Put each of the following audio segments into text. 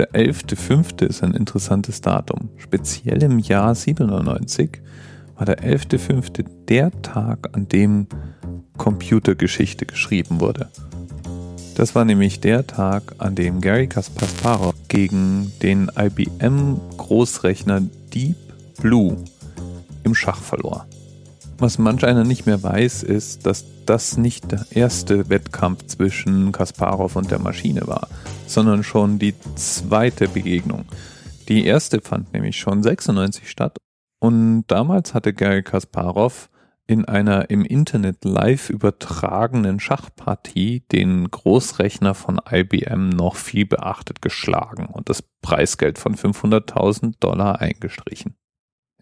Der 11.05. ist ein interessantes Datum. Speziell im Jahr 97 war der 11.05. der Tag, an dem Computergeschichte geschrieben wurde. Das war nämlich der Tag, an dem Gary Kasparov gegen den IBM Großrechner Deep Blue im Schach verlor. Was manch einer nicht mehr weiß, ist, dass das nicht der erste Wettkampf zwischen Kasparov und der Maschine war, sondern schon die zweite Begegnung. Die erste fand nämlich schon 96 statt und damals hatte Gary Kasparov in einer im Internet live übertragenen Schachpartie den Großrechner von IBM noch viel beachtet geschlagen und das Preisgeld von 500.000 Dollar eingestrichen.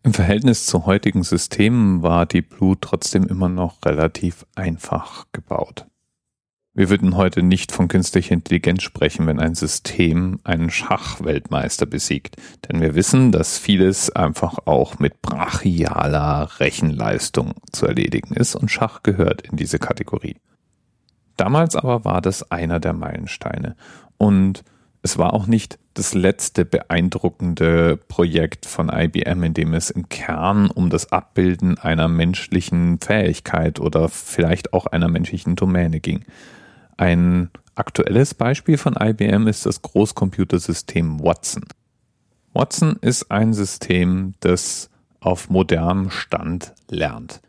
Im Verhältnis zu heutigen Systemen war die Blue trotzdem immer noch relativ einfach gebaut. Wir würden heute nicht von künstlicher Intelligenz sprechen, wenn ein System einen Schachweltmeister besiegt. Denn wir wissen, dass vieles einfach auch mit brachialer Rechenleistung zu erledigen ist und Schach gehört in diese Kategorie. Damals aber war das einer der Meilensteine. Und es war auch nicht das letzte beeindruckende Projekt von IBM, in dem es im Kern um das Abbilden einer menschlichen Fähigkeit oder vielleicht auch einer menschlichen Domäne ging. Ein aktuelles Beispiel von IBM ist das Großcomputersystem Watson. Watson ist ein System, das auf modernem Stand lernt.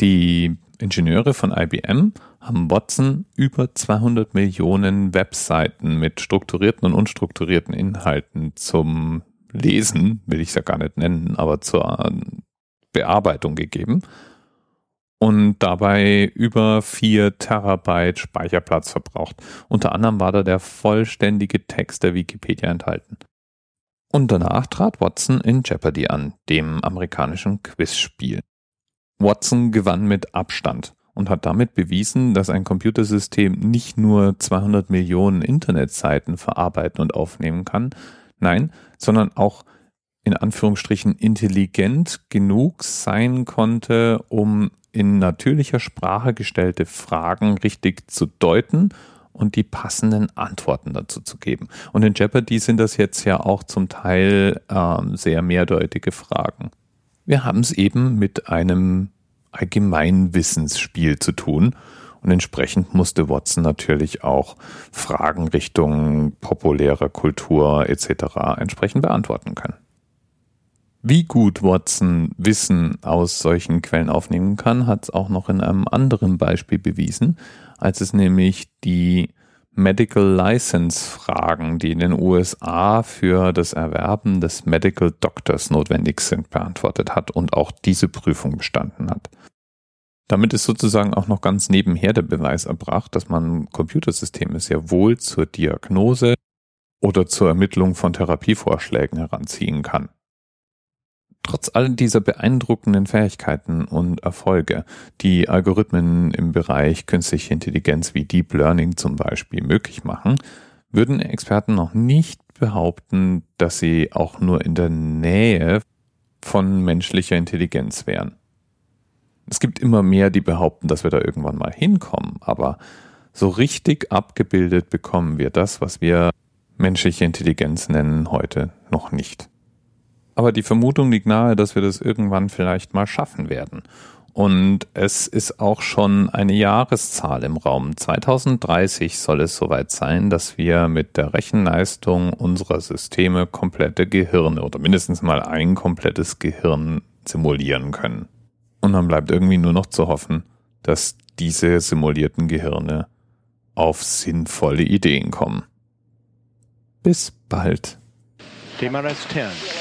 Die Ingenieure von IBM haben Watson über 200 Millionen Webseiten mit strukturierten und unstrukturierten Inhalten zum Lesen, will ich es ja gar nicht nennen, aber zur Bearbeitung gegeben und dabei über 4 Terabyte Speicherplatz verbraucht. Unter anderem war da der vollständige Text der Wikipedia enthalten. Und danach trat Watson in Jeopardy an, dem amerikanischen Quizspiel. Watson gewann mit Abstand und hat damit bewiesen, dass ein Computersystem nicht nur 200 Millionen Internetseiten verarbeiten und aufnehmen kann, nein, sondern auch in Anführungsstrichen intelligent genug sein konnte, um in natürlicher Sprache gestellte Fragen richtig zu deuten und die passenden Antworten dazu zu geben. Und in Jeopardy sind das jetzt ja auch zum Teil ähm, sehr mehrdeutige Fragen. Wir haben es eben mit einem Allgemeinwissensspiel zu tun. Und entsprechend musste Watson natürlich auch Fragen Richtung populärer Kultur etc. entsprechend beantworten können. Wie gut Watson Wissen aus solchen Quellen aufnehmen kann, hat es auch noch in einem anderen Beispiel bewiesen, als es nämlich die Medical License Fragen, die in den USA für das Erwerben des Medical Doctors notwendig sind, beantwortet hat und auch diese Prüfung bestanden hat. Damit ist sozusagen auch noch ganz nebenher der Beweis erbracht, dass man Computersysteme sehr wohl zur Diagnose oder zur Ermittlung von Therapievorschlägen heranziehen kann. Trotz all dieser beeindruckenden Fähigkeiten und Erfolge, die Algorithmen im Bereich künstliche Intelligenz wie Deep Learning zum Beispiel möglich machen, würden Experten noch nicht behaupten, dass sie auch nur in der Nähe von menschlicher Intelligenz wären. Es gibt immer mehr, die behaupten, dass wir da irgendwann mal hinkommen, aber so richtig abgebildet bekommen wir das, was wir menschliche Intelligenz nennen, heute noch nicht. Aber die Vermutung liegt nahe, dass wir das irgendwann vielleicht mal schaffen werden. Und es ist auch schon eine Jahreszahl im Raum. 2030 soll es soweit sein, dass wir mit der Rechenleistung unserer Systeme komplette Gehirne oder mindestens mal ein komplettes Gehirn simulieren können. Und dann bleibt irgendwie nur noch zu hoffen, dass diese simulierten Gehirne auf sinnvolle Ideen kommen. Bis bald. TMRS 10,